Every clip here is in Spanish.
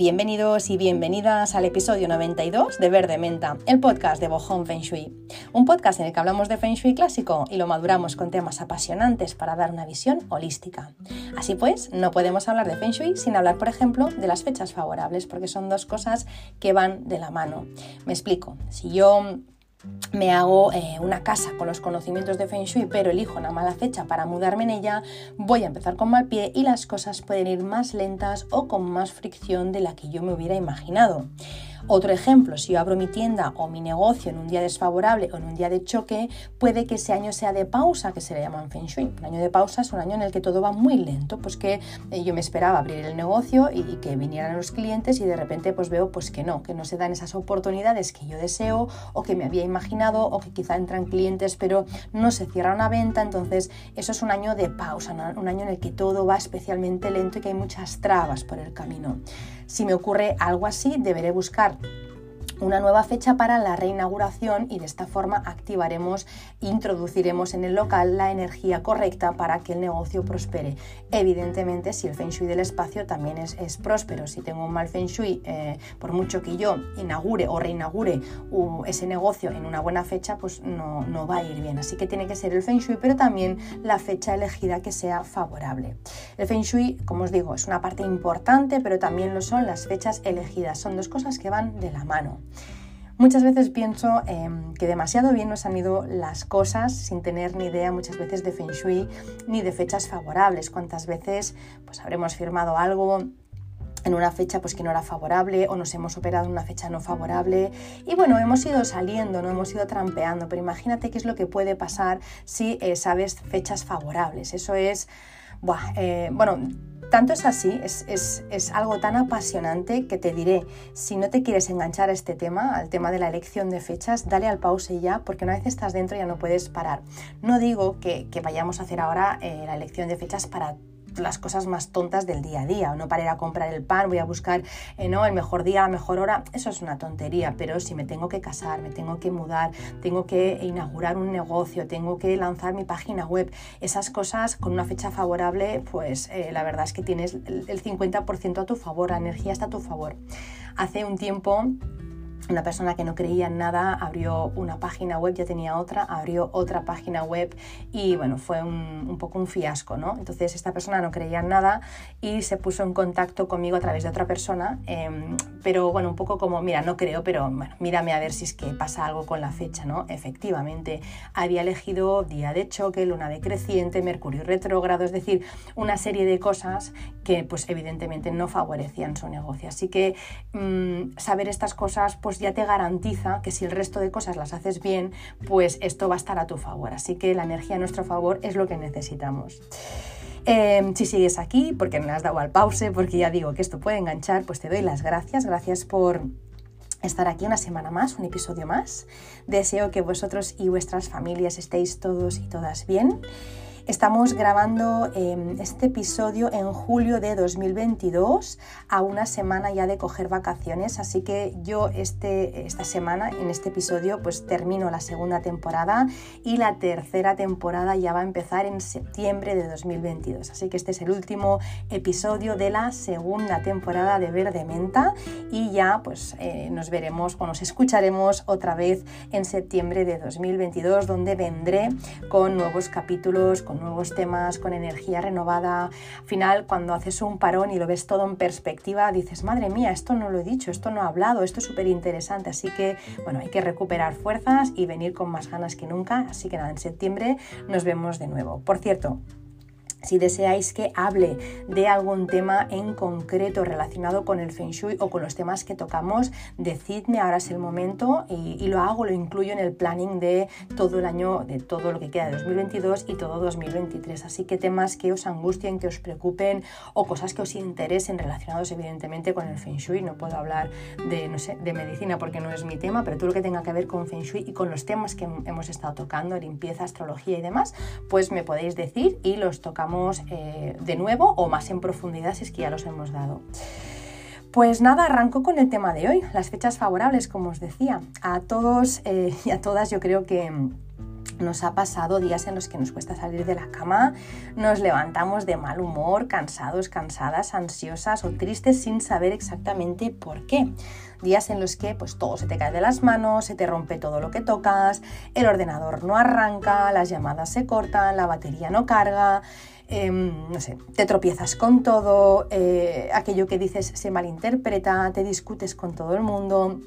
Bienvenidos y bienvenidas al episodio 92 de Verde Menta, el podcast de Bohong Feng Shui. Un podcast en el que hablamos de Feng Shui clásico y lo maduramos con temas apasionantes para dar una visión holística. Así pues, no podemos hablar de Feng Shui sin hablar, por ejemplo, de las fechas favorables, porque son dos cosas que van de la mano. Me explico. Si yo me hago eh, una casa con los conocimientos de Feng Shui, pero elijo una mala fecha para mudarme en ella, voy a empezar con mal pie y las cosas pueden ir más lentas o con más fricción de la que yo me hubiera imaginado. Otro ejemplo, si yo abro mi tienda o mi negocio en un día desfavorable o en un día de choque, puede que ese año sea de pausa, que se le llaman Feng Shui. Un año de pausa es un año en el que todo va muy lento, pues que eh, yo me esperaba abrir el negocio y, que vinieran los clientes y de repente pues veo pues que no, que no se dan esas oportunidades que yo deseo o que me había imaginado o que quizá entran clientes pero no se cierra una venta, entonces eso es un año de pausa, un año en el que todo va especialmente lento y que hay muchas trabas por el camino. Si me ocurre algo así, deberé buscar una nueva fecha para la reinauguración y de esta forma activaremos, introduciremos en el local la energía correcta para que el negocio prospere. Evidentemente, si el feng shui del espacio también es, próspero, si tengo un mal feng shui, eh, por mucho que yo inaugure o reinaugure ese negocio en una buena fecha, pues no, no va a ir bien. Así que tiene que ser el feng shui, pero también la fecha elegida que sea favorable. El feng shui, como os digo, es una parte importante, pero también lo son las fechas elegidas. Son dos cosas que van de la mano. Muchas veces pienso em, que demasiado bien nos han ido las cosas sin tener ni idea muchas veces de feng shui ni de fechas favorables. Cuántas veces pues habremos firmado algo en una fecha pues que no era favorable o nos hemos operado en una fecha no favorable y bueno hemos ido saliendo no hemos ido trampeando pero imagínate qué es lo que puede pasar si eh, sabes fechas favorables. Eso es eh, bueno tanto es así, es, algo tan apasionante que te diré, si no te quieres enganchar a este tema, al tema de la elección de fechas, dale al pause ya, porque una vez estás dentro ya no puedes parar. No digo que, vayamos a hacer ahora eh, la elección de fechas para las cosas más tontas del día a día, o no para ir a comprar el pan, voy a buscar eh, ¿no? el mejor día, la mejor hora, eso es una tontería, pero si me tengo que casar, me tengo que mudar, tengo que inaugurar un negocio, tengo que lanzar mi página web, esas cosas con una fecha favorable, pues eh, la verdad es que tienes el 50% a tu favor, la energía está a tu favor. Hace un tiempo una persona que no creía en nada abrió una página web, ya tenía otra, abrió otra página web y bueno, fue un, poco un fiasco, ¿no? Entonces esta persona no creía en nada y se puso en contacto conmigo a través de otra persona, em, pero bueno, un poco como, mira, no creo, pero bueno, mírame a ver si es que pasa algo con la fecha, ¿no? Efectivamente, había elegido día de choque, luna decreciente, mercurio retrógrado, es decir, una serie de cosas que pues evidentemente no favorecían su negocio. Así que mm, saber estas cosas pues ya te garantiza que si el resto de cosas las haces bien, pues esto va a estar a tu favor. Así que la energía a nuestro favor es lo que necesitamos. Em, si sigues aquí, porque me has dado al pause, porque ya digo que esto puede enganchar, pues te doy las gracias. Gracias por estar aquí una semana más, un episodio más. Deseo que vosotros y vuestras familias estéis todos y todas bien. Estamos grabando em, este episodio en julio de 2022, a una semana ya de coger vacaciones, así que yo este, esta semana, en este episodio, pues termino la segunda temporada y la tercera temporada ya va a empezar en septiembre de 2022. Así que este es el último episodio de la segunda temporada de Verde Menta y ya pues eh, nos veremos o nos escucharemos otra vez en septiembre de 2022, donde vendré con nuevos capítulos, con nuevos temas, con energía renovada. Al final, cuando haces un parón y lo ves todo en perspectiva, dices, madre mía, esto no lo he dicho, esto no he hablado, esto es súper interesante. Así que, bueno, hay que recuperar fuerzas y venir con más ganas que nunca. Así que nada, en septiembre nos vemos de nuevo. Por cierto, si deseáis que hable de algún tema en concreto relacionado con el Feng Shui o con los temas que tocamos, decidme, ahora es el momento y, lo hago, lo incluyo en el planning de todo el año, de todo lo que queda de 2022 y todo 2023. Así que temas que os angustien, que os preocupen o cosas que os interesen relacionados evidentemente con el Feng Shui. No puedo hablar de, no sé, de medicina porque no es mi tema, pero todo lo que tenga que ver con Feng Shui y con los temas que hemos estado tocando, limpieza, astrología y demás, pues me podéis decir y los tocamos eh, de nuevo o más en profundidad si es que ya los hemos dado. Pues nada, arranco con el tema de hoy, las fechas favorables, como os decía. A todos eh, y a todas yo creo que nos ha pasado días en los que nos cuesta salir de la cama, nos levantamos de mal humor, cansados, cansadas, ansiosas o tristes sin saber exactamente por qué. Días en los que pues todo se te cae de las manos, se te rompe todo lo que tocas, el ordenador no arranca, las llamadas se cortan, la batería no carga, em, no sé, te tropiezas con todo, eh, aquello que dices se malinterpreta, te discutes con todo el mundo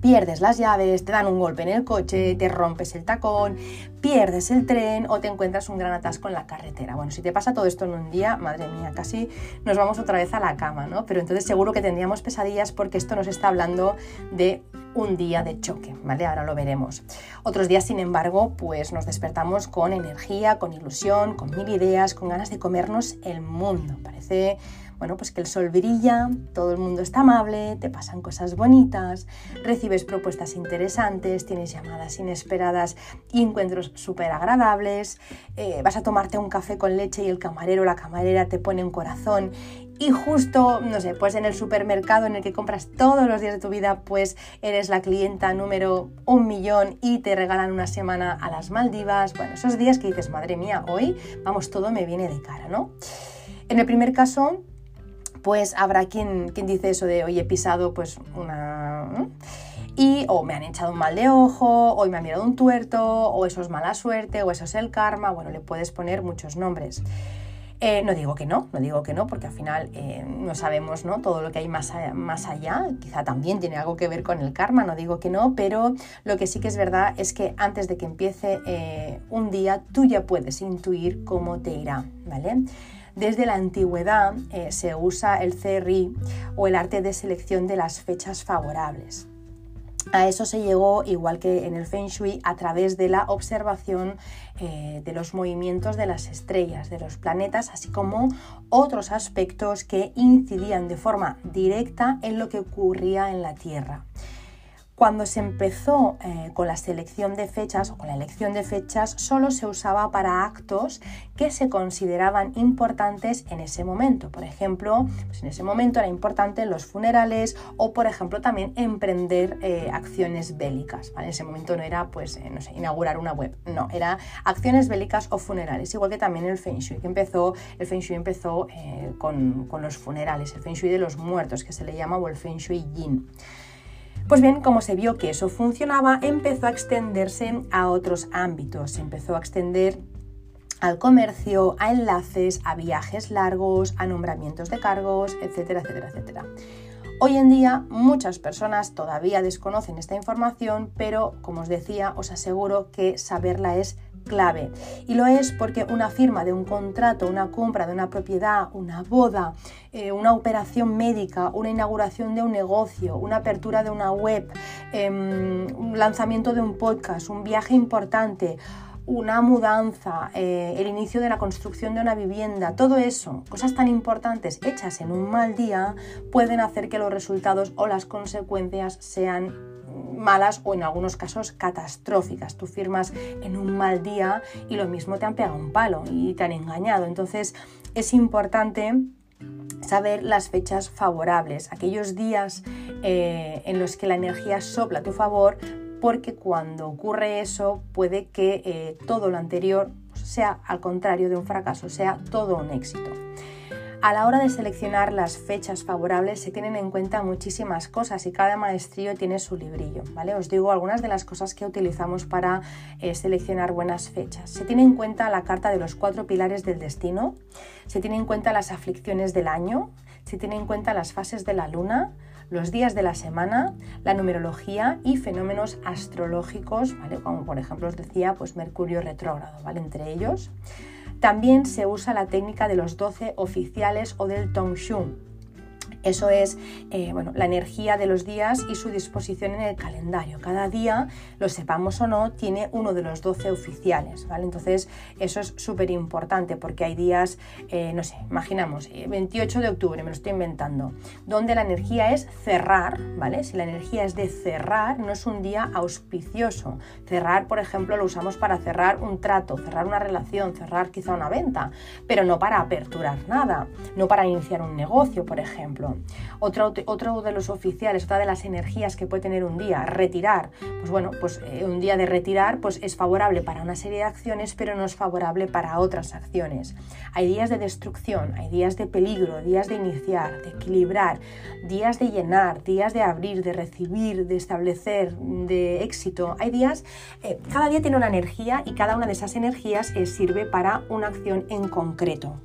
pierdes las llaves, te dan un golpe en el coche, te rompes el tacón, pierdes el tren o te encuentras un gran atasco en la carretera. Bueno, si te pasa todo esto en un día, madre mía, casi nos vamos otra vez a la cama, ¿no? Pero entonces seguro que tendríamos pesadillas porque esto nos está hablando de un día de choque, ¿vale? Ahora lo veremos. Otros días, sin embargo, pues nos despertamos con energía, con ilusión, con mil ideas, con ganas de comernos el mundo. Parece bueno, pues que el sol brilla, todo el mundo está amable, te pasan cosas bonitas, recibes propuestas interesantes, tienes llamadas inesperadas y encuentros súper agradables, eh, vas a tomarte un café con leche y el camarero o la camarera te pone un corazón y justo, no sé, pues en el supermercado en el que compras todos los días de tu vida, pues eres la clienta número un millón y te regalan una semana a las Maldivas. Bueno, esos días que dices, madre mía, hoy, vamos, todo me viene de cara, ¿no? En el primer caso, pues habrá quien, quien dice eso de, hoy he pisado pues una... Y o me han echado un mal de ojo, o me han mirado un tuerto, o eso es mala suerte, o eso es el karma, bueno, le puedes poner muchos nombres. Eh, no digo que no, no digo que no, porque al final eh, no sabemos ¿no? todo lo que hay más, más allá, quizá también tiene algo que ver con el karma, no digo que no, pero lo que sí que es verdad es que antes de que empiece eh, un día, tú ya puedes intuir cómo te irá, ¿vale? Desde la antigüedad eh, se usa el CRI o el arte de selección de las fechas favorables. A eso se llegó, igual que en el Feng Shui, a través de la observación eh, de los movimientos de las estrellas, de los planetas, así como otros aspectos que incidían de forma directa en lo que ocurría en la Tierra. Cuando se empezó eh, con la selección de fechas o con la elección de fechas, solo se usaba para actos que se consideraban importantes en ese momento. Por ejemplo, pues en ese momento era importante los funerales o, por ejemplo, también emprender eh, acciones bélicas. En ese momento no era, pues, eh, inaugurar una web, no, era acciones bélicas o funerales, igual que también el Feng Shui, que empezó, el Feng Shui empezó con, con los funerales, el Feng Shui de los muertos, que se le llama, o el Feng Shui Yin. Pues bien, como se vio que eso funcionaba, empezó a extenderse a otros ámbitos, se empezó a extender al comercio, a enlaces, a viajes largos, a nombramientos de cargos, etcétera, etcétera, etcétera. Hoy en día muchas personas todavía desconocen esta información, pero como os decía, os aseguro que saberla es clave. Y lo es porque una firma de un contrato, una compra de una propiedad, una boda, eh, una operación médica, una inauguración de un negocio, una apertura de una web, em, un lanzamiento de un podcast, un viaje importante, una mudanza, eh, el inicio de la construcción de una vivienda, todo eso, cosas tan importantes hechas en un mal día, pueden hacer que los resultados o las consecuencias sean malas o en algunos casos catastróficas. Tú firmas en un mal día y lo mismo te han pegado un palo y te han engañado. Entonces es importante saber las fechas favorables, aquellos días eh, en los que la energía sopla a tu favor, porque cuando ocurre eso puede que eh, todo lo anterior sea al contrario de un fracaso, sea todo un éxito. A la hora de seleccionar las fechas favorables se tienen en cuenta muchísimas cosas y cada maestrío tiene su librillo, ¿vale? Os digo algunas de las cosas que utilizamos para eh, seleccionar buenas fechas. Se tiene en cuenta la carta de los cuatro pilares del destino, se tiene en cuenta las aflicciones del año, se tiene en cuenta las fases de la luna, los días de la semana, la numerología y fenómenos astrológicos, ¿vale? Como por ejemplo os decía, pues Mercurio retrógrado, ¿vale? Entre ellos. También se usa la técnica de los 12 oficiales o del Tongshun, eso es eh, bueno, la energía de los días y su disposición en el calendario. Cada día, lo sepamos o no, tiene uno de los 12 oficiales. ¿vale? Entonces, eso es súper importante porque hay días, eh, no sé, imaginamos, 28 eh, de octubre, me lo estoy inventando, donde la energía es cerrar. ¿vale? Si la energía es de cerrar, no es un día auspicioso. Cerrar, por ejemplo, lo usamos para cerrar un trato, cerrar una relación, cerrar quizá una venta, pero no para aperturar nada, no para iniciar un negocio, por ejemplo. Otro de los oficiales, otra de las energías que puede tener un día, retirar, pues bueno, pues eh, un día de retirar pues es favorable para una serie de acciones, pero no es favorable para otras acciones. Hay días de destrucción, hay días de peligro, días de iniciar, de equilibrar, días de llenar, días de abrir, de recibir, de establecer, de éxito. Hay días, eh, cada día tiene una energía y cada una de esas energías eh, sirve para una acción en concreto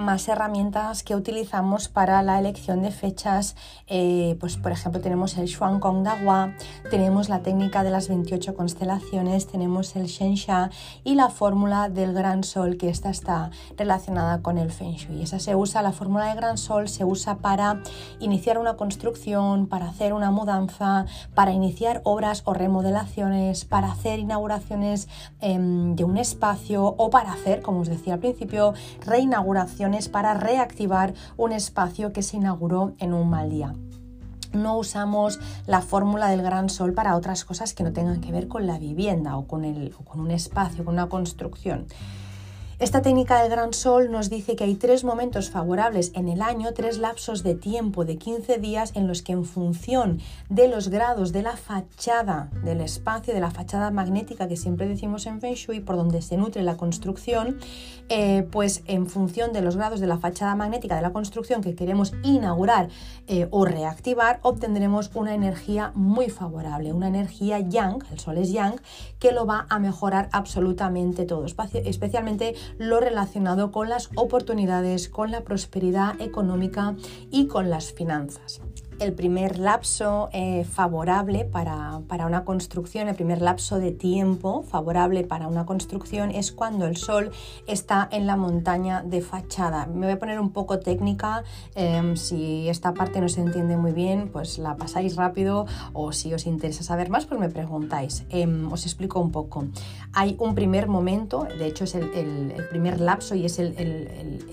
más herramientas que utilizamos para la elección de fechas. Eh, pues por ejemplo tenemos el Xuan Kong Dahua, tenemos la técnica de las 28 constelaciones, tenemos el Shensha y la fórmula del Gran Sol, que esta está relacionada con el Feng Shui. Esa se usa, la fórmula del Gran Sol se usa para iniciar una construcción, para hacer una mudanza, para iniciar obras o remodelaciones, para hacer inauguraciones em, de un espacio o para hacer, como os decía al principio, para reactivar un espacio que se inauguró en un mal día no usamos la fórmula del gran sol para otras cosas que no tengan que ver con la vivienda o con, el, o con un espacio, con una construcción. Esta técnica del gran sol nos dice que hay tres momentos favorables en el año, tres lapsos de tiempo de 15 días en los que en función de los grados de la fachada del espacio, de la fachada magnética que siempre decimos en Feng Shui, por donde se nutre la construcción, eh, pues en función de los grados de la fachada magnética de la construcción que queremos inaugurar eh, o reactivar, obtendremos una energía muy favorable, una energía yang, el sol es yang, que lo va a mejorar absolutamente todo, especialmente lo relacionado con las oportunidades, con la prosperidad económica y con las finanzas el primer lapso eh, favorable para, una construcción, el primer lapso de tiempo favorable para una construcción es cuando el sol está en la montaña de fachada. Me voy a poner un poco técnica, em, si esta parte no se entiende muy bien, pues la pasáis rápido o si os interesa saber más, pues me preguntáis. Em, os explico un poco. Hay un primer momento, de hecho es el, primer lapso y es el,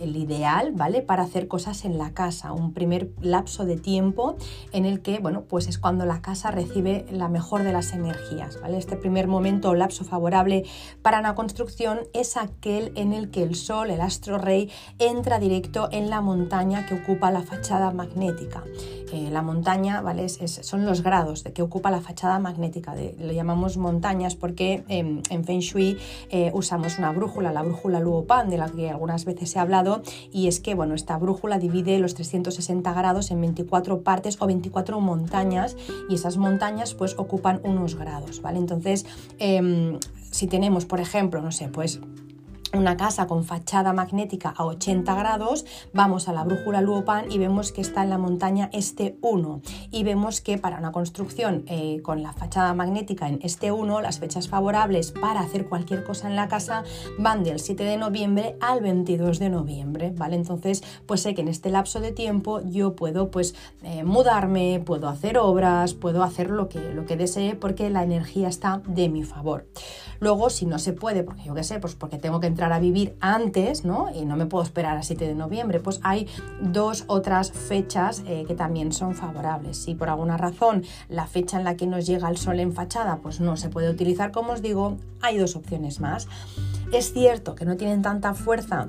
el ideal, ¿vale? Para hacer cosas en la casa, un primer lapso de tiempo en el que, bueno, pues es cuando la casa recibe la mejor de las energías. Este primer momento o lapso favorable para una construcción es aquel en el que el sol, el astro rey, entra directo en la montaña que ocupa la fachada magnética. Eh, la montaña, ¿vale? son los grados de que ocupa la fachada magnética, lo llamamos montañas porque en Feng Shui eh, usamos una brújula, la brújula Luopan, de la que algunas veces he hablado, y es que, bueno, esta brújula divide los 360 grados en 24 partes o 24 montañas y esas montañas pues ocupan unos grados, ¿vale? Entonces, em, si tenemos, por ejemplo, no sé, pues una casa con fachada magnética a 80 grados, vamos a la brújula Luopan y vemos que está en la montaña este 1 y vemos que para una construcción eh, con la fachada magnética en este 1, las fechas favorables para hacer cualquier cosa en la casa van del 7 de noviembre al 22 de noviembre, ¿vale? Entonces, pues sé que en este lapso de tiempo yo puedo pues eh, mudarme, puedo hacer obras, puedo hacer lo que, lo que desee porque la energía está de mi favor. Luego, si no se puede, porque yo qué sé, pues porque tengo que entrar a vivir antes, ¿no? Y no me puedo esperar a 7 de noviembre, pues hay dos otras fechas eh, que también son favorables. Si por alguna razón la fecha en la que nos llega el sol en fachada, pues no se puede utilizar, como os digo, hay dos opciones más. Es cierto que no tienen tanta fuerza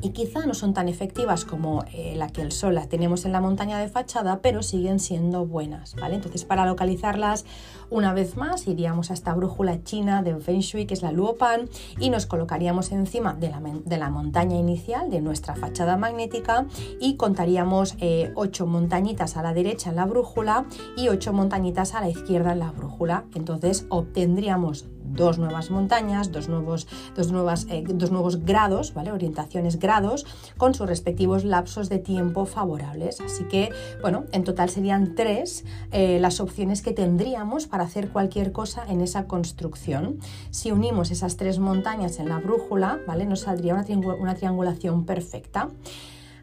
y quizá no son tan efectivas como eh, la que el sol las tenemos en la montaña de fachada, pero siguen siendo buenas, ¿vale? Entonces para localizarlas una vez más iríamos a esta brújula china de Feng Shui que es la Luopan y nos colocaríamos encima de la, montaña inicial de nuestra fachada magnética y contaríamos eh, ocho montañitas a la derecha en la brújula y ocho montañitas a la izquierda en la brújula. Entonces obtendríamos dos nuevas montañas, dos nuevos, dos nuevas, eh, dos nuevos grados, ¿vale? orientaciones grados, con sus respectivos lapsos de tiempo favorables. Así que, bueno, en total serían tres eh, las opciones que tendríamos para hacer cualquier cosa en esa construcción. Si unimos esas tres montañas en la brújula, ¿vale? nos saldría una, una triangulación perfecta.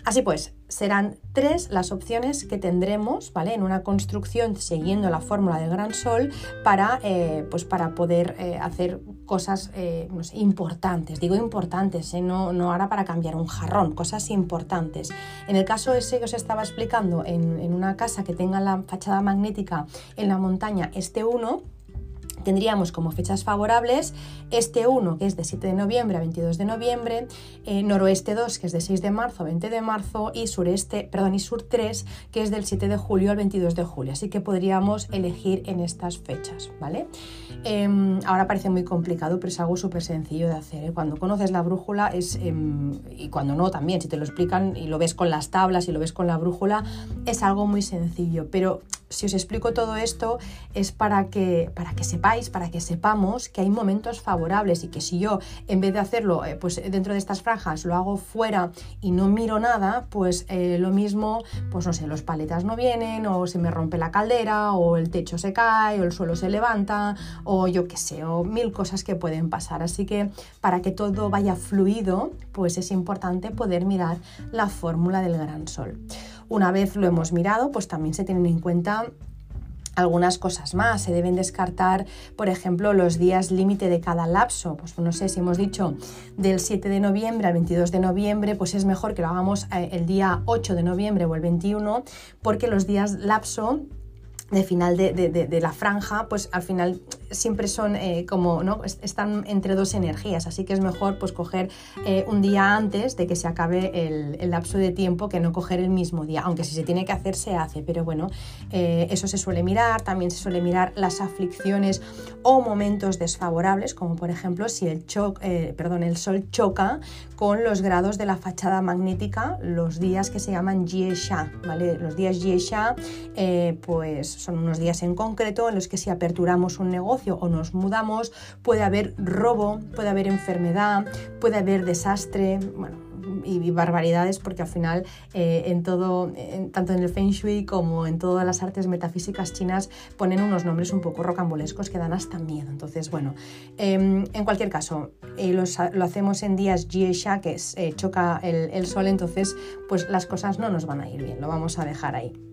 Así pues, serán tres las opciones que tendremos ¿vale? en una construcción siguiendo la fórmula del gran sol para, eh, pues para poder eh, hacer cosas eh, importantes. Digo importantes, no, no ahora para cambiar un jarrón, cosas importantes. En el caso ese que os estaba explicando, en, en una casa que tenga la fachada magnética en la montaña este 1, tendríamos como fechas favorables este 1, que es de 7 de noviembre a 22 de noviembre, eh, noroeste 2, que es de 6 de marzo a 20 de marzo, y sureste, perdón, y sur 3, que es del 7 de julio al 22 de julio. Así que podríamos elegir en estas fechas, ¿vale? Em, ahora parece muy complicado, pero es algo súper sencillo de hacer. ¿eh? Cuando conoces la brújula es, em, y cuando no también, si te lo explican y lo ves con las tablas y lo ves con la brújula, es algo muy sencillo, pero si os explico todo esto es para que, para que sepáis, para que sepamos que hay momentos favorables y que si yo en vez de hacerlo eh, pues dentro de estas franjas lo hago fuera y no miro nada, pues eh, lo mismo, pues no sé, los paletas no vienen o se me rompe la caldera o el techo se cae o el suelo se levanta o yo qué sé, o mil cosas que pueden pasar. Así que para que todo vaya fluido, pues es importante poder mirar la fórmula del gran sol. Una vez lo hemos mirado, pues también se tienen en cuenta algunas cosas más. Se deben descartar, por ejemplo, los días límite de cada lapso. Pues no sé si hemos dicho del 7 de noviembre al 22 de noviembre, pues es mejor que lo hagamos eh, el día 8 de noviembre o el 21, porque los días lapso de final de, la franja, pues al final siempre son eh, como, ¿no? Están entre dos energías, así que es mejor pues coger eh, un día antes de que se acabe el, lapso de tiempo que no coger el mismo día, aunque si se tiene que hacer se hace, pero bueno, eh, eso se suele mirar, también se suele mirar las aflicciones o momentos desfavorables, como por ejemplo si el, cho perdón, el sol choca con los grados de la fachada magnética, los días que se llaman Jiesha, ¿vale? Los días Jiesha, pues son unos días en concreto en los que si aperturamos un negocio, o nos mudamos, puede haber robo, puede haber enfermedad, puede haber desastre, bueno, y, barbaridades porque al final eh, en todo, tanto en el Feng Shui como en todas las artes metafísicas chinas ponen unos nombres un poco rocambolescos que dan hasta miedo. Entonces, bueno, em, en cualquier caso, eh, lo hacemos en días Jiesha, que eh, choca el, el sol, entonces pues las cosas no nos van a ir bien, lo vamos a dejar ahí.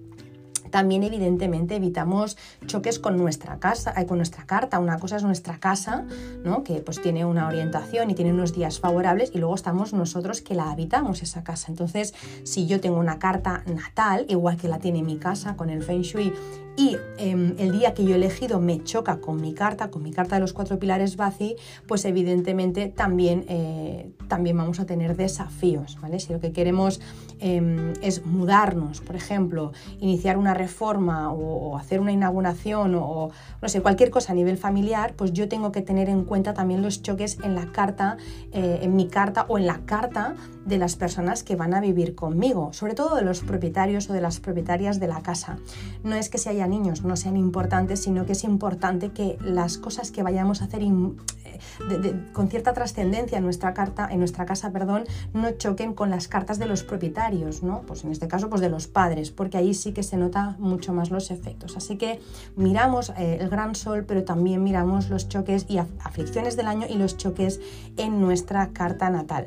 También evidentemente evitamos choques con nuestra casa, eh, con nuestra carta. Una cosa es nuestra casa, ¿no? que pues tiene una orientación y tiene unos días favorables y luego estamos nosotros que la habitamos esa casa. Entonces, si yo tengo una carta natal, igual que la tiene mi casa con el Feng Shui y em, el día que yo he elegido me choca con mi carta, con mi carta de los cuatro pilares Bazi, pues evidentemente también, eh, también vamos a tener desafíos, ¿vale? Si lo que queremos em, es mudarnos, por ejemplo, iniciar una reforma o, hacer una inauguración o, no sé, cualquier cosa a nivel familiar, pues yo tengo que tener en cuenta también los choques en la carta, eh, en mi carta o en la carta de las personas que van a vivir conmigo, sobre todo de los propietarios o de las propietarias de la casa. No es que se haya niños no sean importantes, sino que es importante que las cosas que vayamos a hacer eh, con cierta trascendencia en nuestra carta, en nuestra casa, perdón, no choquen con las cartas de los propietarios, ¿no? Pues en este caso, pues de los padres, porque ahí sí que se nota mucho más los efectos. Así que miramos eh, el gran sol, pero también miramos los choques y aflicciones del año y los choques en nuestra carta natal.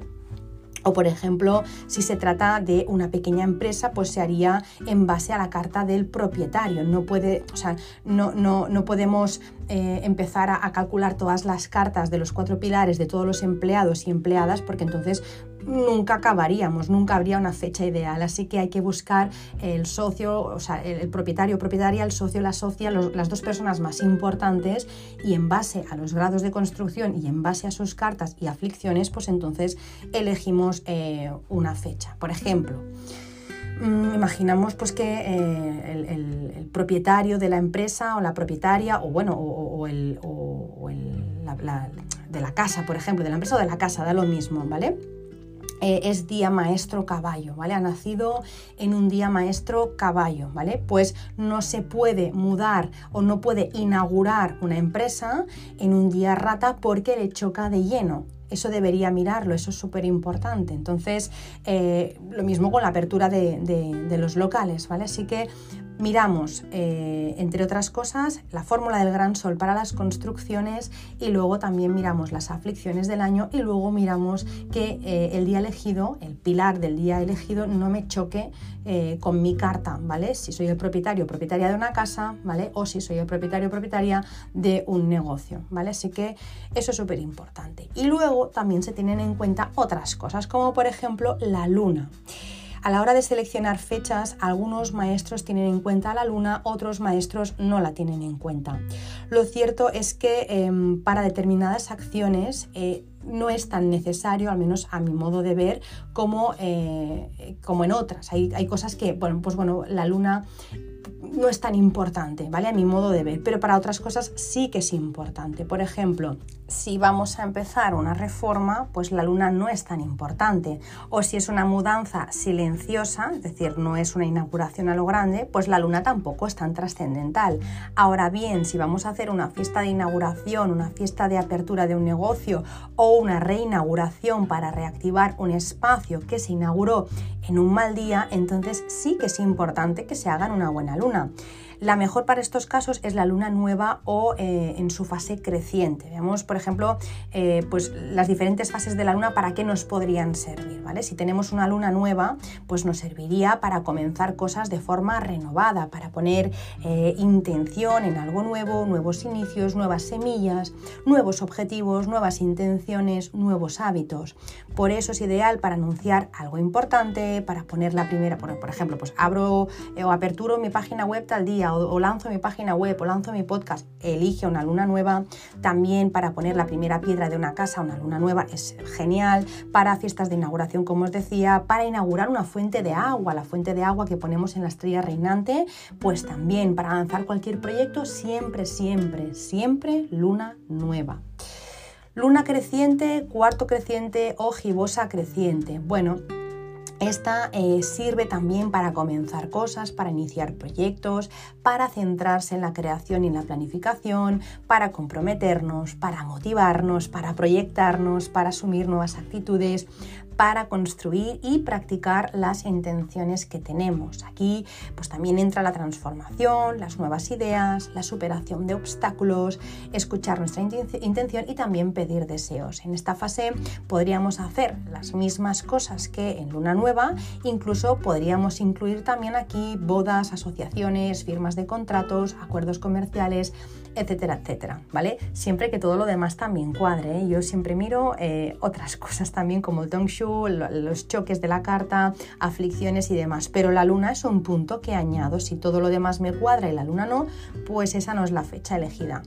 O por ejemplo, si se trata de una pequeña empresa, pues se haría en base a la carta del propietario. No, puede, o sea, no, no, no podemos eh, empezar a, a, calcular todas las cartas de los cuatro pilares de todos los empleados y empleadas, porque entonces nunca acabaríamos, nunca habría una fecha ideal. Así que hay que buscar el socio, o sea, el, propietario o propietaria, el socio, la socia, las dos personas más importantes y en base a los grados de construcción y en base a sus cartas y aflicciones, pues entonces elegimos eh, una fecha. Por ejemplo, mm, imaginamos pues que eh, el, propietario de la empresa o la propietaria o bueno o, el, de la casa por ejemplo de la empresa o de la casa da lo mismo vale eh, es día maestro caballo, ¿vale? Ha nacido en un día maestro caballo, ¿vale? Pues no se puede mudar o no puede inaugurar una empresa en un día rata porque le choca de lleno. Eso debería mirarlo, eso es súper importante. Entonces, eh, lo mismo con la apertura de, de, los locales, ¿vale? Así que miramos, eh, entre otras cosas, la fórmula del gran sol para las construcciones y luego también miramos las aflicciones del año y luego miramos que eh, el día elegido, el pilar del día elegido, no me choque eh, con mi carta, ¿vale? Si soy el propietario propietaria de una casa, ¿vale? O si soy el propietario propietaria de un negocio, ¿vale? Así que eso es súper importante. Y luego también se tienen en cuenta otras cosas, como por ejemplo la luna. A la hora de seleccionar fechas, algunos maestros tienen en cuenta la luna, otros maestros no la tienen en cuenta. lo cierto es que em, para determinadas acciones eh, no es tan necesario, al menos a mi modo de ver, como, eh, como en otras. Hay, hay, cosas que, bueno, pues bueno, la luna no es tan importante, ¿vale? A mi modo de ver, pero para otras cosas sí que es importante. Por ejemplo, si vamos a empezar una reforma, pues la luna no es tan importante. O si es una mudanza silenciosa, es decir, no es una inauguración a lo grande, pues la luna tampoco es tan trascendental. Ahora bien, si vamos a hacer una fiesta de inauguración, una fiesta de apertura de un negocio o una reinauguración para reactivar un espacio que se inauguró en un mal día, entonces sí que es importante que se haga en una buena luna. coluna. La mejor para estos casos es la luna nueva o eh, en su fase creciente. Veamos, por ejemplo, eh, pues las diferentes fases de la luna para qué nos podrían servir. ¿vale? Si tenemos una luna nueva, pues nos serviría para comenzar cosas de forma renovada, para poner eh, intención en algo nuevo, nuevos inicios, nuevas semillas, nuevos objetivos, nuevas intenciones, nuevos hábitos. Por eso es ideal para anunciar algo importante, para poner la primera, por, por ejemplo, pues abro o aperturo mi página web tal día o, lanzo mi página web o lanzo mi podcast, elige una luna nueva. También para poner la primera piedra de una casa, una luna nueva, es genial. Para fiestas de inauguración, como os decía, para inaugurar una fuente de agua, la fuente de agua que ponemos en la estrella reinante, pues también para lanzar cualquier proyecto, siempre, siempre, siempre luna nueva. Luna creciente, cuarto creciente o gibosa creciente. Bueno, esta eh, sirve también para comenzar cosas, para iniciar proyectos, para centrarse en la creación y en la planificación, para comprometernos, para motivarnos, para proyectarnos, para asumir nuevas actitudes, para construir y practicar las intenciones que tenemos. Aquí pues también entra la transformación, las nuevas ideas, la superación de obstáculos, escuchar nuestra intención y también pedir deseos. En esta fase podríamos hacer las mismas cosas que en luna nueva, incluso podríamos incluir también aquí bodas, asociaciones, firmas de contratos, acuerdos comerciales, etcétera, etcétera, ¿vale? Siempre que todo lo demás también cuadre. ¿eh? Yo siempre miro eh, otras cosas también como el Tongshu, los choques de la carta, aflicciones y demás. Pero la luna es un punto que añado. Si todo lo demás me cuadra y la luna no, pues esa no es la fecha elegida.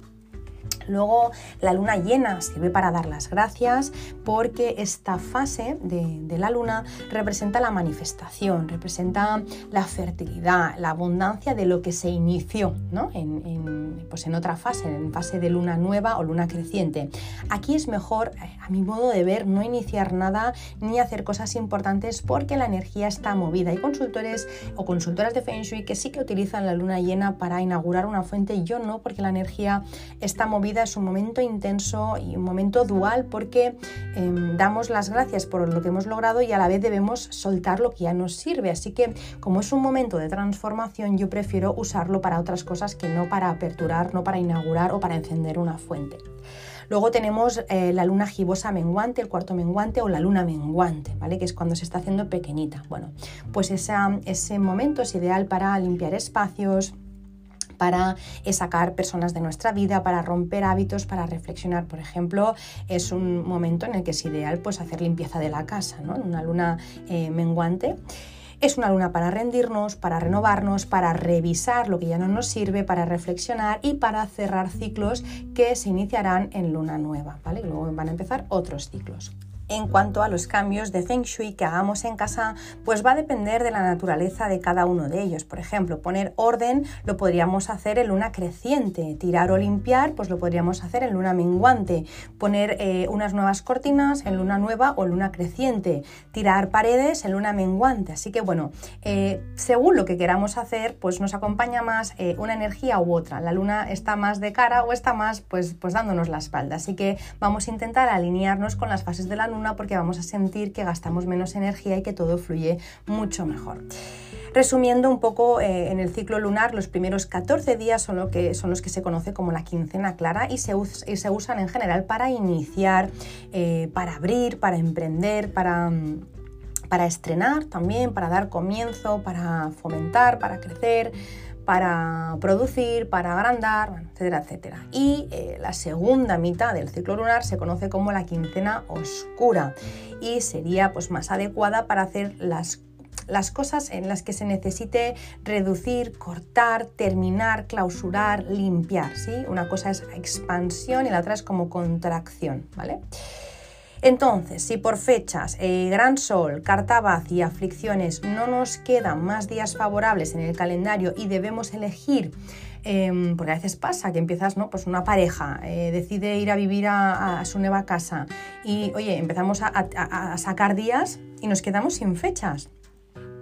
Luego la luna llena sirve para dar las gracias porque esta fase de, la luna representa la manifestación, representa la fertilidad, la abundancia de lo que se inició ¿no? en, pues en otra fase, en fase de luna nueva o luna creciente. Aquí es mejor, eh, a mi modo de ver, no iniciar nada ni hacer cosas importantes porque la energía está movida. Hay consultores o consultoras de Feng Shui que sí que utilizan la luna llena para inaugurar una fuente yo no porque la energía está movida es un momento intenso y un momento dual porque em, damos las gracias por lo que hemos logrado y a la vez debemos soltar lo que ya nos sirve. Así que como es un momento de transformación, yo prefiero usarlo para otras cosas que no para aperturar, no para inaugurar o para encender una fuente. Luego tenemos eh, la luna gibosa menguante, el cuarto menguante o la luna menguante, ¿vale? Que es cuando se está haciendo pequeñita. Bueno, pues ese momento es ideal para limpiar espacios, para eh, sacar personas de nuestra vida, para romper hábitos, para reflexionar. Por ejemplo, es un momento en el que es ideal pues, hacer limpieza de la casa, ¿no? una luna eh, menguante. Es una luna para rendirnos, para renovarnos, para revisar lo que ya no nos sirve, para reflexionar y para cerrar ciclos que se iniciarán en luna nueva. ¿vale? Luego van a empezar otros ciclos en cuanto a los cambios de Feng Shui que hagamos en casa, pues va a depender de la naturaleza de cada uno de ellos. Por ejemplo, poner orden lo podríamos hacer en luna creciente, tirar o limpiar, pues lo podríamos hacer en luna menguante, poner eh, unas nuevas cortinas en luna nueva o luna creciente, tirar paredes en luna menguante. Así que bueno, eh, según lo que queramos hacer, pues nos acompaña más eh, una energía u otra. La luna está más de cara o está más pues, pues dándonos la espalda. Así que vamos a intentar alinearnos con las fases de la porque vamos a sentir que gastamos menos energía y que todo fluye mucho mejor. Resumiendo un poco, eh, en el ciclo lunar los primeros 14 días son, lo que, son los que se conoce como la quincena clara y se, usan en general para iniciar, eh, para abrir, para emprender, para para estrenar también, para dar comienzo, para fomentar, para crecer, para producir, para agrandar, etcétera, etcétera. Y eh, la segunda mitad del ciclo lunar se conoce como la quincena oscura y sería pues, más adecuada para hacer las las cosas en las que se necesite reducir, cortar, terminar, clausurar, limpiar, ¿sí? Una cosa es expansión y la otra es como contracción, ¿vale? Entonces, si por fechas, eh, gran sol, carta y aflicciones no nos quedan más días favorables en el calendario y debemos elegir em, porque a veces pasa que empiezas, ¿no? Pues una pareja eh, decide ir a vivir a, su nueva casa y, oye, empezamos a sacar días y nos quedamos sin fechas.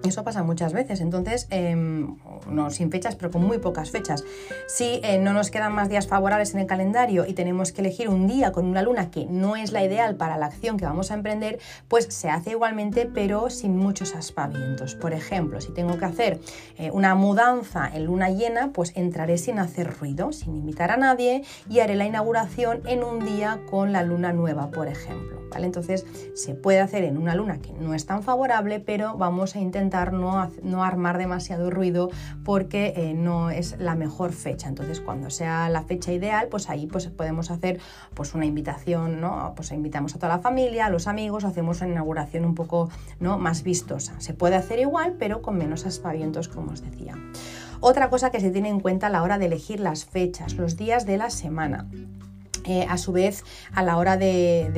Eso pasa muchas veces, entonces, em, no sin fechas, pero con muy pocas fechas. Si eh, no nos quedan más días favorables en el calendario y tenemos que elegir un día con una luna que no es la ideal para la acción que vamos a emprender, pues se hace igualmente, pero sin muchos aspavientos. Por ejemplo, si tengo que hacer eh, una mudanza en luna llena, pues entraré sin hacer ruido, sin invitar a nadie y haré la inauguración en un día con la luna nueva, por ejemplo. ¿vale? Entonces, se puede hacer en una luna que no es tan favorable, pero vamos a intentar no, armar demasiado ruido porque eh, no es la mejor fecha. Entonces, cuando sea la fecha ideal, pues ahí pues, podemos hacer pues, una invitación, ¿no? Pues invitamos a toda la familia, a los amigos, hacemos una inauguración un poco ¿no? más vistosa. Se puede hacer igual, pero con menos aspavientos, como os decía. Otra cosa que se tiene en cuenta a la hora de elegir las fechas, los días de la semana. Eh, a su vez, a la hora de,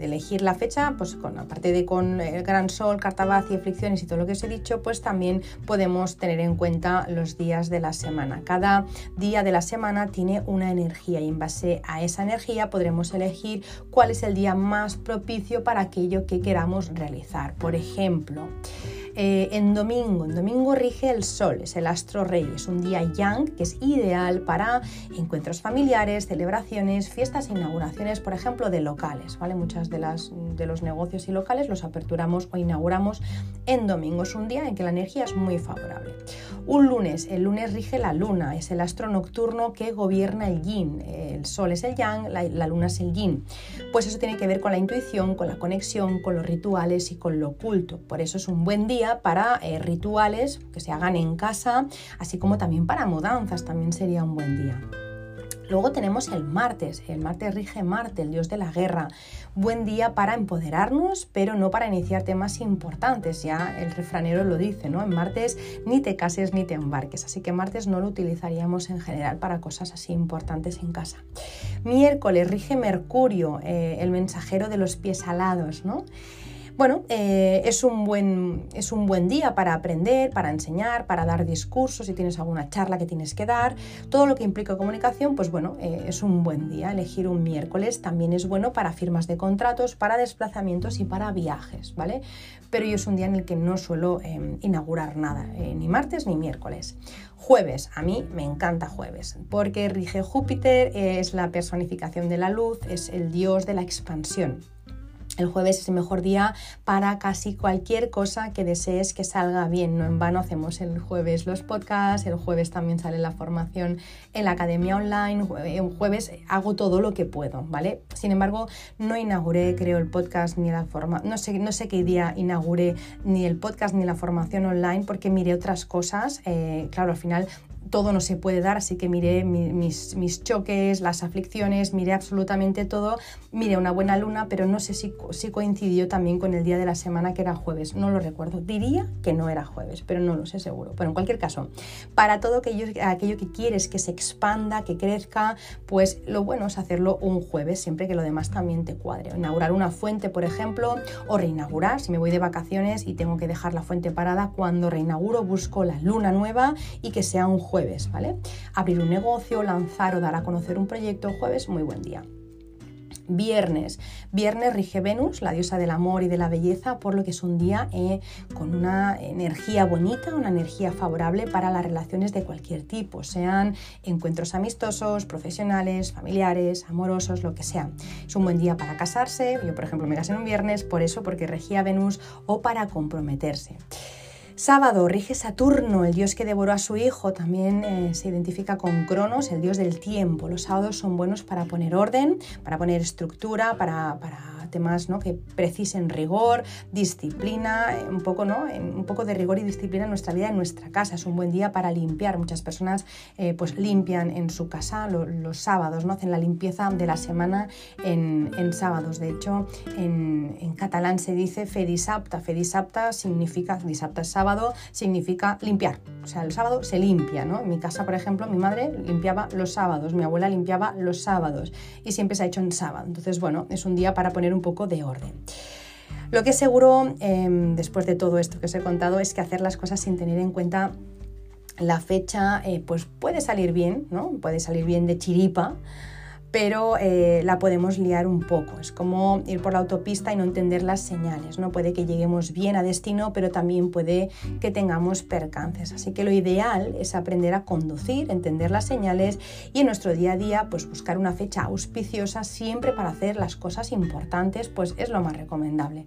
elegir la fecha, pues con, aparte de con el gran sol, cartabaz y fricciones y todo lo que os he dicho, pues también podemos tener en cuenta los días de la semana. Cada día de la semana tiene una energía y en base a esa energía podremos elegir cuál es el día más propicio para aquello que queramos realizar. Por ejemplo, eh, en domingo, en domingo rige el sol, es el astro rey, es un día yang que es ideal para encuentros familiares, celebraciones, fiestas e inauguraciones, por ejemplo, de locales, ¿vale? Muchas de, los negocios y locales los aperturamos o inauguramos en domingo, es un día en que la energía es muy favorable. Un lunes, el lunes rige la luna, es el astro nocturno que gobierna el yin, el sol es el yang, la, la luna es el yin. Pues eso tiene que ver con la intuición, con la conexión, con los rituales y con lo oculto. Por eso es un buen día para eh, rituales que se hagan en casa, así como también para mudanzas, también sería un buen día. Luego tenemos el martes, el martes rige Marte, el dios de la guerra. Buen día para empoderarnos, pero no para iniciar temas importantes, ya el refranero lo dice, ¿no? En martes ni te cases ni te embarques, así que martes no lo utilizaríamos en general para cosas así importantes en casa. Miércoles rige Mercurio, eh, el mensajero de los pies alados, ¿no? Bueno, eh, es, un buen, es un buen día para aprender, para enseñar, para dar discursos, si tienes alguna charla que tienes que dar, todo lo que implica comunicación, pues bueno, eh, es un buen día. Elegir un miércoles también es bueno para firmas de contratos, para desplazamientos y para viajes, ¿vale? Pero yo es un día en el que no suelo em, inaugurar nada, eh, ni martes ni miércoles. Jueves, a mí me encanta jueves, porque rige Júpiter, es la personificación de la luz, es el dios de la expansión. El jueves es el mejor día para casi cualquier cosa que desees que salga bien. No en vano hacemos el jueves los podcasts, el jueves también sale la formación en la academia online, el jueves hago todo lo que puedo, ¿vale? Sin embargo, no inauguré, creo, el podcast ni la formación, no sé, no sé qué día inauguré ni el podcast ni la formación online porque miré otras cosas. Eh, claro, al final todo no se puede dar, así que miré mis, choques, las aflicciones, miré absolutamente todo, miré una buena luna, pero no sé si, si, coincidió también con el día de la semana que era jueves, no lo recuerdo, diría que no era jueves, pero no lo sé seguro. Pero en cualquier caso, para todo aquello, aquello que quieres que se expanda, que crezca, pues lo bueno es hacerlo un jueves, siempre que lo demás también te cuadre. Inaugurar una fuente, por ejemplo, o reinaugurar, si me voy de vacaciones y tengo que dejar la fuente parada, cuando reinauguro busco la luna nueva y que sea un jueves ¿vale? Abrir un negocio, lanzar o dar a conocer un proyecto, jueves, muy buen día. Viernes. Viernes rige Venus, la diosa del amor y de la belleza, por lo que es un día eh, con una energía bonita, una energía favorable para las relaciones de cualquier tipo, sean encuentros amistosos, profesionales, familiares, amorosos, lo que sea. Es un buen día para casarse, yo por ejemplo me casé en un viernes, por eso, porque regía Venus, o para comprometerse. Sábado rige Saturno, el dios que devoró a su hijo, también eh, se identifica con Cronos, el dios del tiempo. Los sábados son buenos para poner orden, para poner estructura, para, temas ¿no? que precisen rigor, disciplina, eh, un poco, ¿no? un poco de rigor y disciplina en nuestra vida, en nuestra casa. Es un buen día para limpiar. Muchas personas eh, pues limpian en su casa los sábados, ¿no? hacen la limpieza de la semana en, sábados. De hecho, en, catalán se dice fedisapta. Fedisapta significa, disapta es sábado, significa limpiar. O sea, el sábado se limpia. En mi casa, por ejemplo, mi madre limpiaba los sábados, mi abuela limpiaba los sábados y siempre se ha hecho en sábado. Entonces, bueno, es un día para poner un poco de orden. Lo que seguro, em, después de todo esto que os he contado, es que hacer las cosas sin tener en cuenta la fecha, eh, pues puede salir bien, ¿no? Puede salir bien de chiripa, pero eh, la podemos liar un poco. Es como ir por la autopista y no entender las señales. No puede que lleguemos bien a destino, pero también puede que tengamos percances. Así que lo ideal es aprender a conducir, entender las señales y en nuestro día a día, pues buscar una fecha auspiciosa siempre para hacer las cosas importantes, pues es lo más recomendable.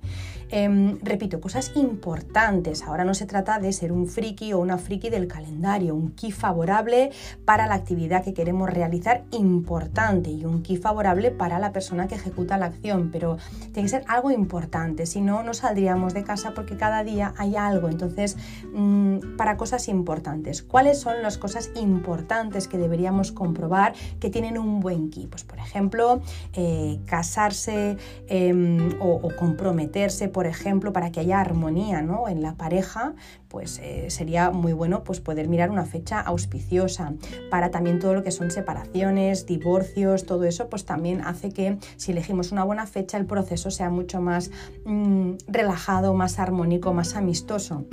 Em, repito, cosas importantes. Ahora no se trata de ser un friki o una friki del calendario, un key favorable para la actividad que queremos realizar importante y un key favorable para la persona que ejecuta la acción, pero tiene que ser algo importante, si no, no saldríamos de casa porque cada día hay algo. Entonces, mm, para cosas importantes, ¿cuáles son las cosas importantes que deberíamos comprobar que tienen un buen key? Pues, por ejemplo, eh, casarse em, o, o, comprometerse, por ejemplo, para que haya armonía ¿no? en la pareja, pues eh, sería muy bueno pues, poder mirar una fecha auspiciosa. Para también todo lo que son separaciones, divorcios, todo eso, pues también hace que si elegimos una buena fecha el proceso sea mucho más mm, relajado, más armónico, más amistoso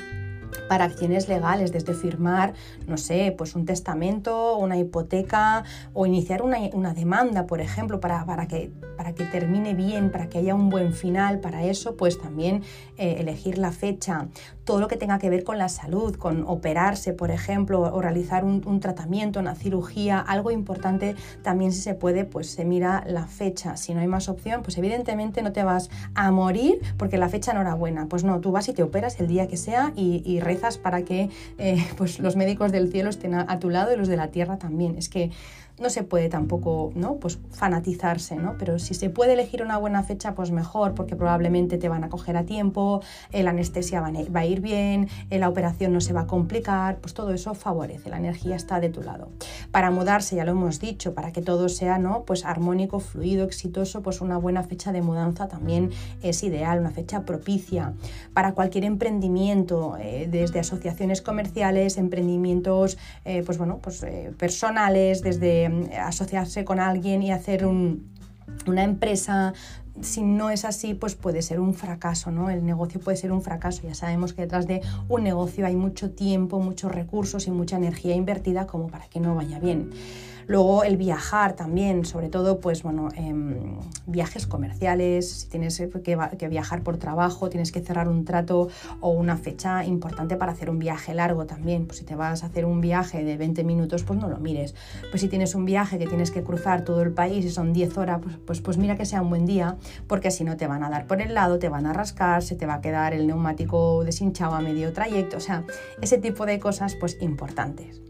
para acciones legales, desde firmar, no sé, pues un testamento, una hipoteca o iniciar una, demanda, por ejemplo, para, para, que, para que termine bien, para que haya un buen final, para eso, pues también eh, elegir la fecha, todo lo que tenga que ver con la salud, con operarse, por ejemplo, o realizar un, tratamiento, una cirugía, algo importante, también si se puede, pues se mira la fecha. Si no hay más opción, pues evidentemente no te vas a morir porque la fecha no era buena. Pues no, tú vas y te operas el día que sea y, y rezas para que eh, pues los médicos del cielo estén a, a, tu lado y los de la tierra también. Es que no se puede tampoco ¿no? pues fanatizarse, ¿no? pero si se puede elegir una buena fecha, pues mejor, porque probablemente te van a coger a tiempo, la anestesia va a ir bien, la operación no se va a complicar, pues todo eso favorece, la energía está de tu lado. Para mudarse, ya lo hemos dicho, para que todo sea ¿no? pues armónico, fluido, exitoso, pues una buena fecha de mudanza también es ideal, una fecha propicia. Para cualquier emprendimiento, eh, desde asociaciones comerciales, emprendimientos eh, pues bueno, pues, eh, personales, desde asociarse con alguien y hacer una empresa, si no es así, pues puede ser un fracaso, ¿no? El negocio puede ser un fracaso. Ya sabemos que detrás de un negocio hay mucho tiempo, muchos recursos y mucha energía invertida como para que no vaya bien. Luego el viajar también, sobre todo, pues bueno, em, viajes comerciales, si tienes que, viajar por trabajo, tienes que cerrar un trato o una fecha importante para hacer un viaje largo también. Pues si te vas a hacer un viaje de 20 minutos, pues no lo mires. Pues si tienes un viaje que tienes que cruzar todo el país y son 10 horas, pues, pues, pues mira que sea un buen día, porque si no te van a dar por el lado, te van a rascar, se te va a quedar el neumático deshinchado a medio trayecto, o sea, ese tipo de cosas pues importantes.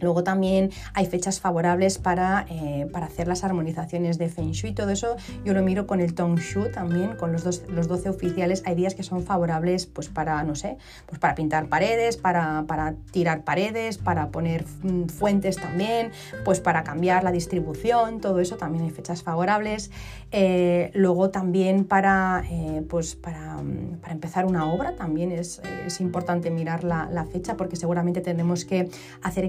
Luego también hay fechas favorables para, eh, para, hacer las armonizaciones de Feng Shui. Todo eso yo lo miro con el Tong Shu también, con los, dos, los 12 oficiales. Hay días que son favorables pues para, no sé, pues para pintar paredes, para, para tirar paredes, para poner mm, fuentes también, pues para cambiar la distribución, todo eso también hay fechas favorables. Eh, luego también para, eh, pues para, mm, para, empezar una obra también es, es importante mirar la, fecha porque seguramente tenemos que hacer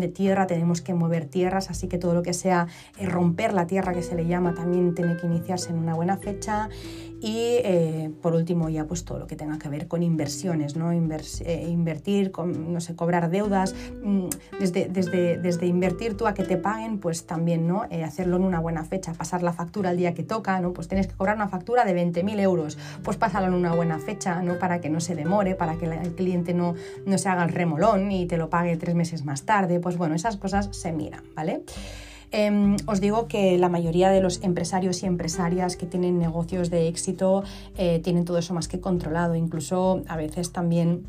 de tierra, tenemos que mover tierras, así que todo lo que sea eh, romper la tierra que se le llama también tiene que iniciarse en una buena fecha y eh, por último ya pues todo lo que tenga que ver con inversiones, ¿no? Eh, invertir, no sé, cobrar deudas, mm, desde, desde, desde, invertir tú a que te paguen, pues también ¿no? hacerlo en una buena fecha, pasar la factura el día que toca, ¿no? pues tienes que cobrar una factura de 20.000 euros, pues pásalo en una buena fecha, ¿no? para que no se demore, para que el cliente no, no se haga el remolón y te lo pague tres meses más tarde pues bueno, esas cosas se miran, ¿vale? Em, os digo que la mayoría de los empresarios y empresarias que tienen negocios de éxito eh, tienen todo eso más que controlado, incluso a veces también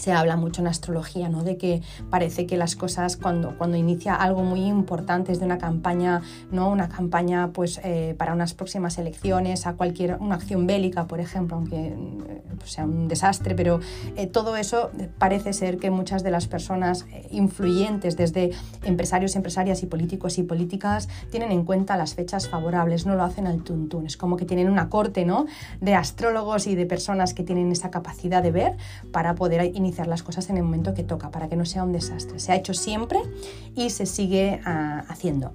se habla mucho en astrología, ¿no? De que parece que las cosas cuando, cuando inicia algo muy importante es de una campaña, ¿no? Una campaña pues eh, para unas próximas elecciones, a cualquier, una acción bélica, por ejemplo, aunque eh, sea un desastre, pero eh, todo eso parece ser que muchas de las personas influyentes, desde empresarios, empresarias y políticos y políticas, tienen en cuenta las fechas favorables, no lo hacen al tuntún, es como que tienen una corte, ¿no? De astrólogos y de personas que tienen esa capacidad de ver para poder iniciar las cosas en el momento que toca, para que no sea un desastre. Se ha hecho siempre y se sigue ah, haciendo.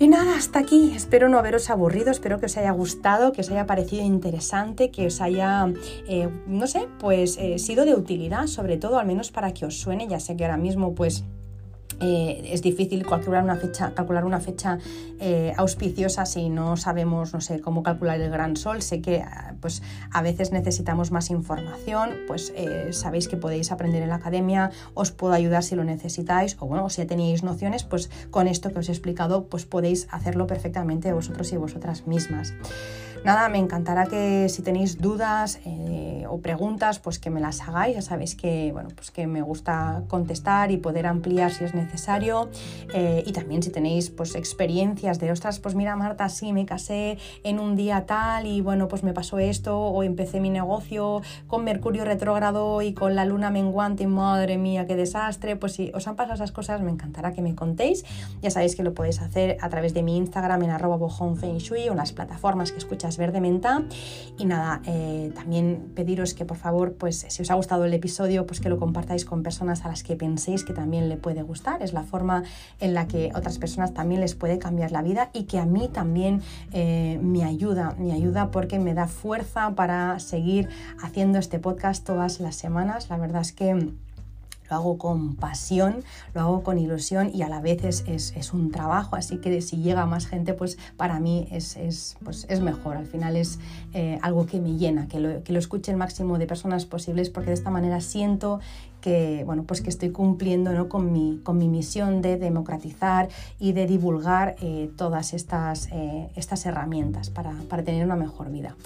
Y nada, hasta aquí. Espero no haberos aburrido, espero que os haya gustado, que os haya parecido interesante, que os haya, eh, no sé, pues eh, sido de utilidad, sobre todo al menos para que os suene. Ya sé que ahora mismo pues eh, es difícil calcular una fecha, calcular una fecha eh, auspiciosa si no sabemos, no sé, cómo calcular el gran sol. Sé que pues, a veces necesitamos más información, pues eh, sabéis que podéis aprender en la academia, os puedo ayudar si lo necesitáis, o bueno, si ya teníais nociones, pues con esto que os he explicado, pues podéis hacerlo perfectamente vosotros y vosotras mismas. Nada, me encantará que si tenéis dudas o preguntas, pues que me las hagáis. Ya sabéis que, bueno, pues que me gusta contestar y poder ampliar si es necesario. Eh, y también si tenéis pues experiencias de, ostras, pues mira Marta, sí, me casé en un día tal y bueno, pues me pasó esto o empecé mi negocio con Mercurio retrógrado y con la luna menguante, madre mía, qué desastre. Pues si os han pasado esas cosas, me encantará que me contéis. Ya sabéis que lo podéis hacer a través de mi Instagram en arroba o las plataformas que escuchas verde menta. Y nada, eh, también pediros que por favor, pues si os ha gustado el episodio, pues que lo compartáis con personas a las que penséis que también le puede gustar. Es la forma en la que otras personas también les puede cambiar la vida y que a mí también eh, me ayuda, me ayuda porque me da fuerza para seguir haciendo este podcast todas las semanas. La verdad es que lo hago con pasión, lo hago con ilusión y a la vez es, un trabajo, así que si llega más gente, pues para mí es, pues es mejor, al final es eh, algo que me llena, que lo, que lo escuche el máximo de personas posibles, porque de esta manera siento que, bueno, pues que estoy cumpliendo ¿no? con, mi, con mi misión de democratizar y de divulgar eh, todas estas, eh, estas herramientas para, para tener una mejor vida.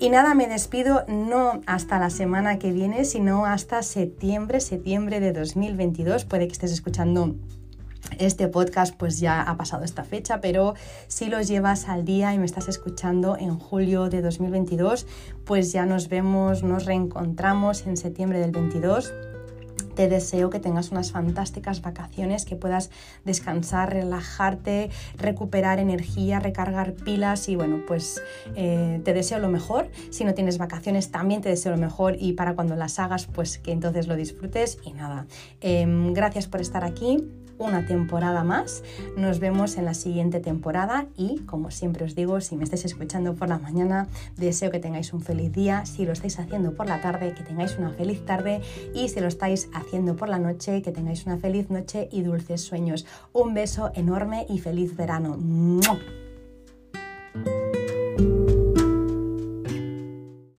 Y nada, me despido no hasta la semana que viene, sino hasta septiembre, septiembre de 2022. Puede que estés escuchando este podcast pues ya ha pasado esta fecha, pero si los llevas al día y me estás escuchando en julio de 2022, pues ya nos vemos, nos reencontramos en septiembre del 22 te deseo que tengas unas fantásticas vacaciones, que puedas descansar, relajarte, recuperar energía, recargar pilas y bueno, pues eh, te deseo lo mejor. Si no tienes vacaciones, también te deseo lo mejor y para cuando las hagas, pues que entonces lo disfrutes y nada. Em, gracias por estar aquí una temporada más. Nos vemos en la siguiente temporada y, como siempre os digo, si me estáis escuchando por la mañana, deseo que tengáis un feliz día. Si lo estáis haciendo por la tarde, que tengáis una feliz tarde. Y si lo estáis haciendo por la noche, que tengáis una feliz noche y dulces sueños. Un beso enorme y feliz verano.